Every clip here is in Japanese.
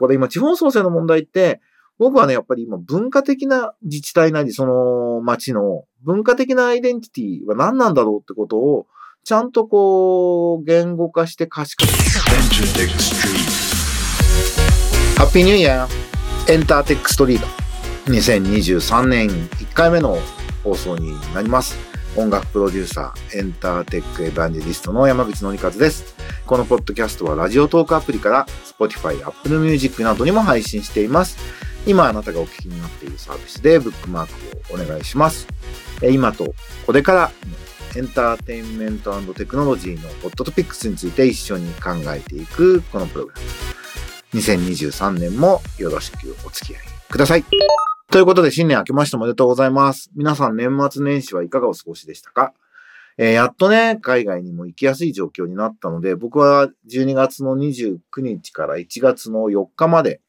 これ今地方創生の問題って、僕はね、やっぱり今文化的な自治体なり、その町の文化的なアイデンティティは何なんだろうってことを、ちゃんとこう、言語化して可視化ハッピーニューイヤーエンターテックストリート2023年1回目の放送になります。音楽プロデューサーエンターテックエヴァンジェリストの山口のりかずです。このポッドキャストはラジオトークアプリから Spotify、Apple Music などにも配信しています今あなたがお聞きになっているサービスでブックマークをお願いしますえ今とこれからエンターテインメントテクノロジーのホットトピックスについて一緒に考えていくこのプログラム2023年もよろしくお付き合いください。ということで、新年明けましておめでとうございます。皆さん年末年始はいかがお過ごしでしたか？えーやっとね、海外にも行きやすい状況になったので、僕は12月の29日から1月の4日まで、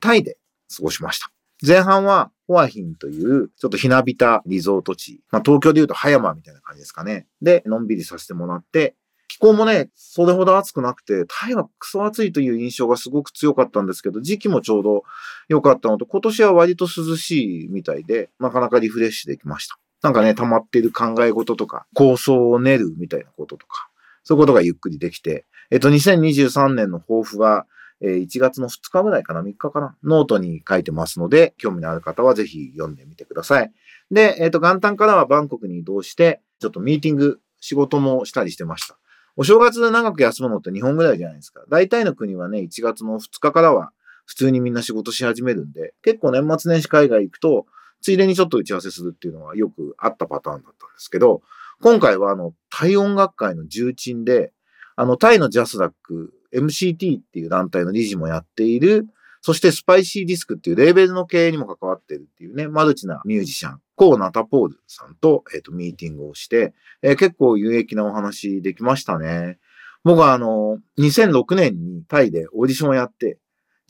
タイで過ごしました。前半は、ホアヒンという、ちょっとひなびたリゾート地。まあ、東京で言うと葉山みたいな感じですかね。で、のんびりさせてもらって、気候もね、それほど暑くなくて、タイはクソ暑いという印象がすごく強かったんですけど、時期もちょうど良かったのと、今年は割と涼しいみたいで、なかなかリフレッシュできました。なんかね、溜まっている考え事とか、構想を練るみたいなこととか、そういうことがゆっくりできて、えっと、2023年の抱負は、えー1月の2日ぐらいかな、3日かな、ノートに書いてますので、興味のある方はぜひ読んでみてください。で、えっと、元旦からはバンコクに移動して、ちょっとミーティング、仕事もしたりしてました。お正月で長く休むのって日本ぐらいじゃないですか。大体の国はね、1月の2日からは普通にみんな仕事し始めるんで、結構年末年始海外行くと、ついでにちょっと打ち合わせするっていうのはよくあったパターンだったんですけど、今回はあの、タイ音楽界の重鎮で、あの、タイのジャスラック、MCT っていう団体の理事もやっている、そして Spicy Disc っていうレーベルの経営にも関わってるっていうね、マルチなミュージシャン、コー・ナタポールさんと、えっ、と、ミーティングをして、えー結構有益なお話できましたね。僕はあの、2006年にタイでオーディションをやって、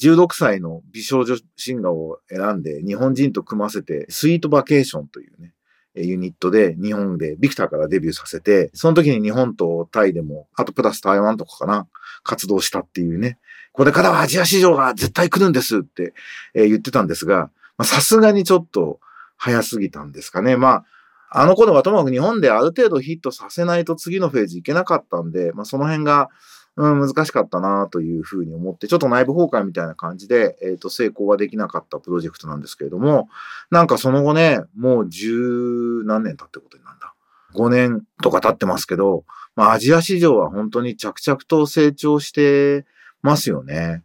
16歳の美少女シンガーを選んで日本人と組ませて、 Sweet Vacation というね、ユニットで日本でビクターからデビューさせて、その時に日本とタイでも、あとプラス台湾とかかな、活動したっていうね、これからはアジア市場が絶対来るんですって、言ってたんですが、さすがにちょっと早すぎたんですかね。まあ、あの頃はともかく日本である程度ヒットさせないと次のフェーズいけなかったんで、まあその辺が、うん、難しかったなというふうに思って、ちょっと内部崩壊みたいな感じで、えっ、と、成功はできなかったプロジェクトなんですけれども、なんかその後ね、もう十何年経ってことになるんだ。5年とか経ってますけど、まあアジア市場は本当に着々と成長してますよね。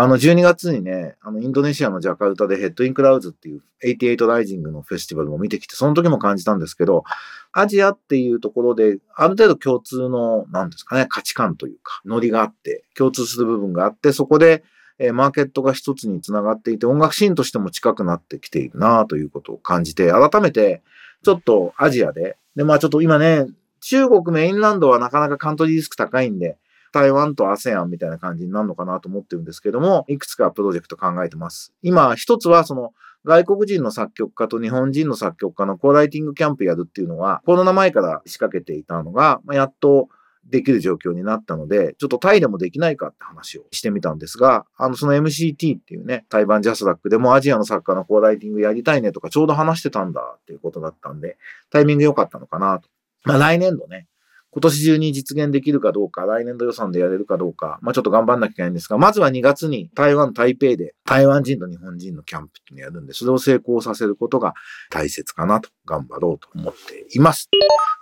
あの、12月にね、あの、インドネシアのジャカルタでヘッドインクラウズっていう88ライジングのフェスティバルも見てきて、その時も感じたんですけど、アジアっていうところで、ある程度共通の、なんですかね、価値観というか、ノリがあって、共通する部分があって、そこで、えマーケットが一つにつながっていて、音楽シーンとしても近くなってきているなということを感じて、改めて、ちょっとアジアで、で、まあちょっと今ね、中国メインランドはなかなかカントリーリスク高いんで、台湾と ASEAN みたいな感じになるのかなと思ってるんですけども、いくつかプロジェクト考えてます。今、一つはその、外国人の作曲家と日本人の作曲家のコーライティングキャンプやるっていうのは、コロナ前から仕掛けていたのが、まあ、やっとできる状況になったので、ちょっとタイでもできないかって話をしてみたんですが、あの、その MCT っていうね、台湾ジャスラックでもアジアの作家のコーライティングやりたいねとかちょうど話してたんだっていうことだったんで、タイミング良かったのかなと。まあ来年度ね、今年中に実現できるかどうか、来年度予算でやれるかどうか、まあちょっと頑張んなきゃいけないんですが、まずは2月に台湾、台北で台湾人と日本人のキャンプっていうのやるんで、それを成功させることが大切かなと頑張ろうと思っています。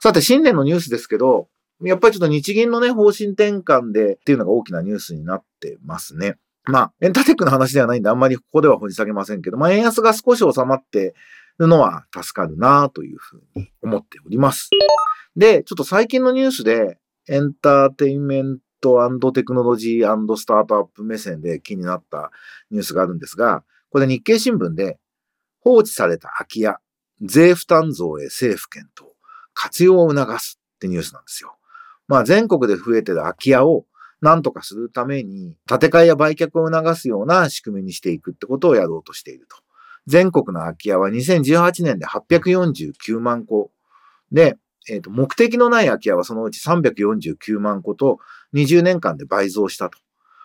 さて、新年のニュースですけど、やっぱりちょっと日銀のね、方針転換でっていうのが大きなニュースになってますね。まあ、エンターテックの話ではないんで、あんまりここでは掘り下げませんけど、まあ、円安が少し収まってのは助かるなというふうに思っております。で、ちょっと最近のニュースで、エンターテインメントテクノロジースタートアップ目線で気になったニュースがあるんですが、これ日経新聞で、放置された空き家、税負担増へ政府検討、活用を促すってニュースなんですよ。まあ全国で増えてる空き家を何とかするために、建て替えや売却を促すような仕組みにしていくってことをやろうとしていると。全国の空き家は2018年で849万戸で、えっ、と、目的のない空き家はそのうち349万戸と20年間で倍増したと。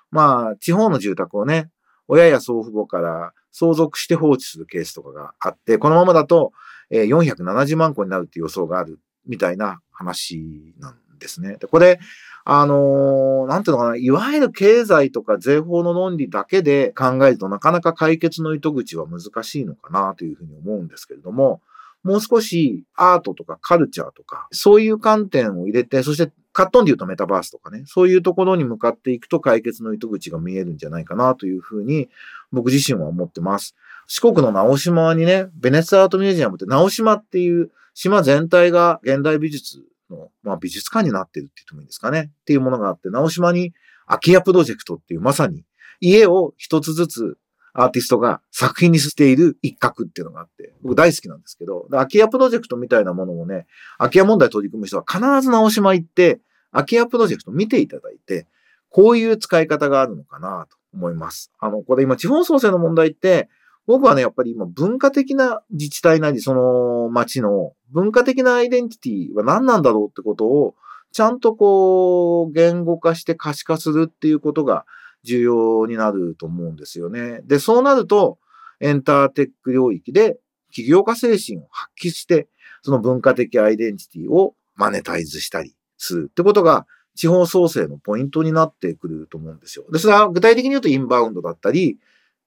まあ、地方の住宅をね、親や祖父母から相続して放置するケースとかがあって、このままだと、470万個になるっていう予想があるみたいな話なんですね。でこれ、あのー、なんていうのかな、いわゆる経済とか税法の論理だけで考えるとなかなか解決の糸口は難しいのかなというふうに思うんですけれども、もう少しアートとかカルチャーとか、そういう観点を入れて、そしてカットンで言うとメタバースとかね、そういうところに向かっていくと解決の糸口が見えるんじゃないかなというふうに僕自身は思ってます。四国の直島にね、ベネツアートミュージアムって直島っていう島全体が現代美術の、まあ、美術館になってるって言ってもいいんですかね。っていうものがあって、直島に空き家プロジェクトっていうまさに家を一つずつアーティストが作品にしている一角っていうのがあって、僕大好きなんですけど、空き家プロジェクトみたいなものもね、空き家問題取り組む人は必ず直島行って、空き家プロジェクト見ていただいて、こういう使い方があるのかなと思います。あの、これ今地方創生の問題って、僕はね、やっぱり今文化的な自治体なり、その町の文化的なアイデンティティは何なんだろうってことを、ちゃんとこう、言語化して可視化するっていうことが重要になると思うんですよね。で、そうなると、エンターテック領域で起業家精神を発揮して、その文化的アイデンティティをマネタイズしたりするってことが、地方創生のポイントになってくると思うんですよ。で、それは具体的に言うとインバウンドだったり、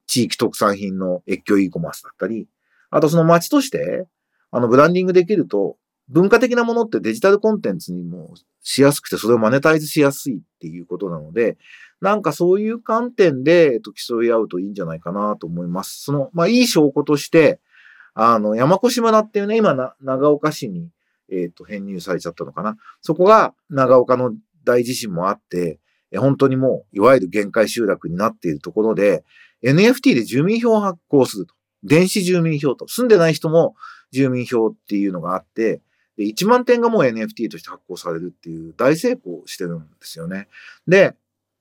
地域特産品の越境 e コマースだったり、あとその街として、あの、ブランディングできると、文化的なものってデジタルコンテンツにもしやすくて、それをマネタイズしやすいっていうことなので、なんかそういう観点で、えっと、競い合うといいんじゃないかなと思います。その、まあ、いい証拠として、あの、山越村っていうね、今な、長岡市に、えっ、と、編入されちゃったのかな。そこが長岡の大地震もあって、本当にもう、いわゆる限界集落になっているところで、NFT で住民票を発行すると。電子住民票と。住んでない人も住民票っていうのがあって、で1万点がもう NFT として発行されるっていう大成功してるんですよね。で、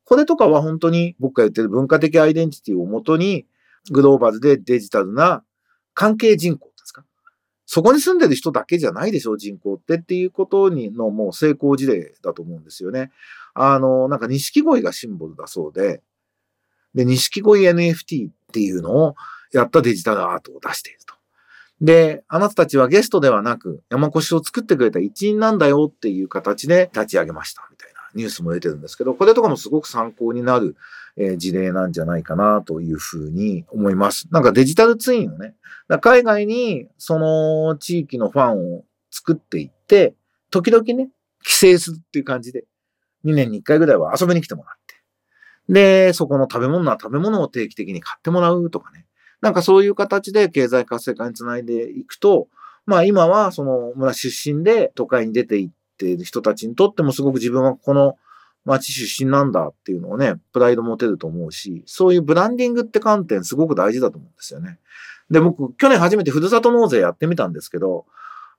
これとかは本当に僕が言ってる文化的アイデンティティをもとに、グローバルでデジタルな関係人口ですか？そこに住んでる人だけじゃないでしょ、人口ってっていうことにのもう成功事例だと思うんですよね。あの、なんか錦鯉がシンボルだそうで、で、錦鯉 NFT っていうのをやったデジタルアートを出していると。で、あなたたちはゲストではなく山越を作ってくれた一員なんだよっていう形で立ち上げましたみたいなニュースも出てるんですけど、これとかもすごく参考になる、事例なんじゃないかなというふうに思います。なんかデジタルツインをね、海外にその地域のファンを作っていって、時々ね、帰省するっていう感じで、2年に1回ぐらいは遊びに来てもらう。で、そこの食べ物は食べ物を定期的に買ってもらうとかね。なんかそういう形で経済活性化につないでいくと、まあ今はその村出身で都会に出て行っている人たちにとってもすごく自分はこの町出身なんだっていうのをね、プライド持てると思うし、そういうブランディングって観点すごく大事だと思うんですよね。で、僕、去年初めてふるさと納税やってみたんですけど、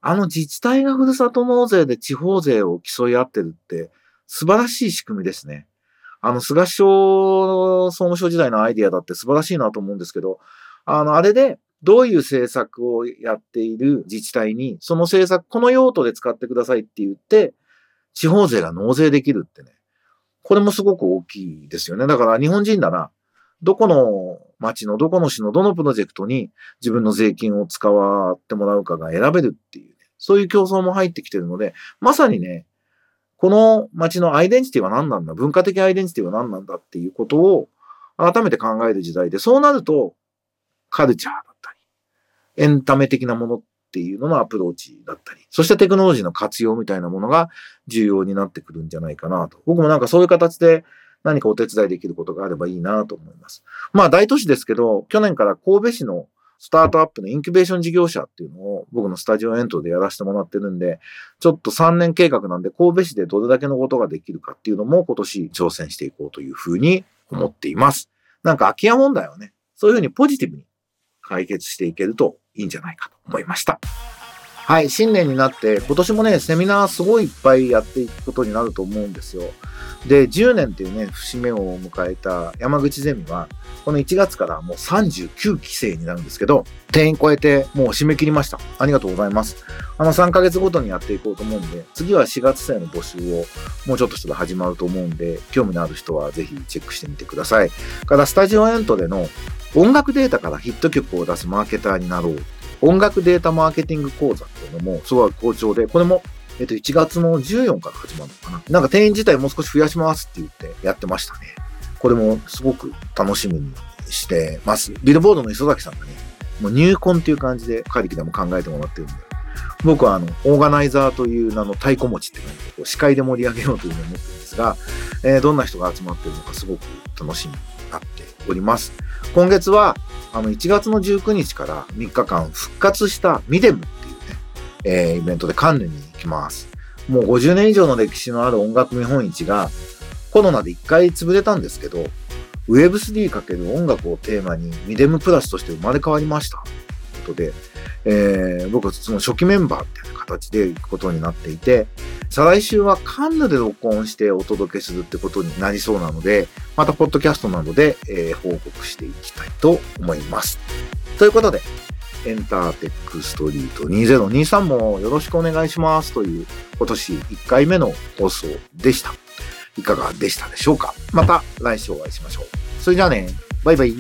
あの自治体がふるさと納税で地方税を競い合ってるって素晴らしい仕組みですね。あの、菅首相総務省時代のアイディアだって素晴らしいなと思うんですけど、あの、あれで、どういう政策をやっている自治体に、その政策、この用途で使ってくださいって言って、地方税が納税できるってね。これもすごく大きいですよね。だから日本人だな、どこの町のどこの市のどのプロジェクトに自分の税金を使わってもらうかが選べるっていう、ね、そういう競争も入ってきてるので、まさにね、この街のアイデンティティは何なんだ？文化的アイデンティティは何なんだっていうことを改めて考える時代で、そうなると、カルチャーだったり、エンタメ的なものっていうののアプローチだったり、そしてテクノロジーの活用みたいなものが重要になってくるんじゃないかなと。僕もなんかそういう形で何かお手伝いできることがあればいいなと思います。まあ大都市ですけど、去年から神戸市のスタートアップのインキュベーション事業者っていうのを僕のスタジオエントでやらせてもらってるんで、ちょっと3年計画なんで神戸市でどれだけのことができるかっていうのも今年挑戦していこうというふうに思っています。なんか空き家問題をね、そういうふうにポジティブに解決していけるといいんじゃないかと思いました。はい、新年になって、今年もね、セミナーすごいいっぱいやっていくことになると思うんですよ。で、10年っていうね、節目を迎えた山口ゼミは、この1月からもう39期生になるんですけど、定員超えてもう締め切りました。ありがとうございます。あの3ヶ月ごとにやっていこうと思うんで、次は4月生の募集をもうちょっとしたら始まると思うんで、興味のある人はぜひチェックしてみてください。からスタジオエントでの音楽データからヒット曲を出すマーケターになろう。音楽データマーケティング講座っていうのもすごい好調で、これもえっと、1月の14から始まるのかな。なんか定員自体もう少し増やしますって言ってやってましたね。これもすごく楽しみにしてます。ビルボードの磯崎さんがね、もう入魂っていう感じで、カリキでも考えてもらってるんで、僕はあの、オーガナイザーという名の太鼓持ちって感じで、司会で盛り上げようというふうに思ってるんですが、えー、どんな人が集まってるのかすごく楽しみになっております。今月は、あの、1月の19日から3日間復活したミデムっていうね、えー、イベントでカンヌに行きます。もう50年以上の歴史のある音楽見本市がコロナで1回潰れたんですけど、Web3× 音楽をテーマにミデムプラスとして生まれ変わりました。ということで、えー、僕はその初期メンバーみたいな形で行くことになっていて、再来週はカンヌで録音してお届けするってことになりそうなので、またポッドキャストなどで、えー、報告していきたいと思います。ということで、エンターテックストリート2023もよろしくお願いしますという今年1回目の放送でした。いかがでしたでしょうか？また来週お会いしましょう。それじゃあね、バイバイ。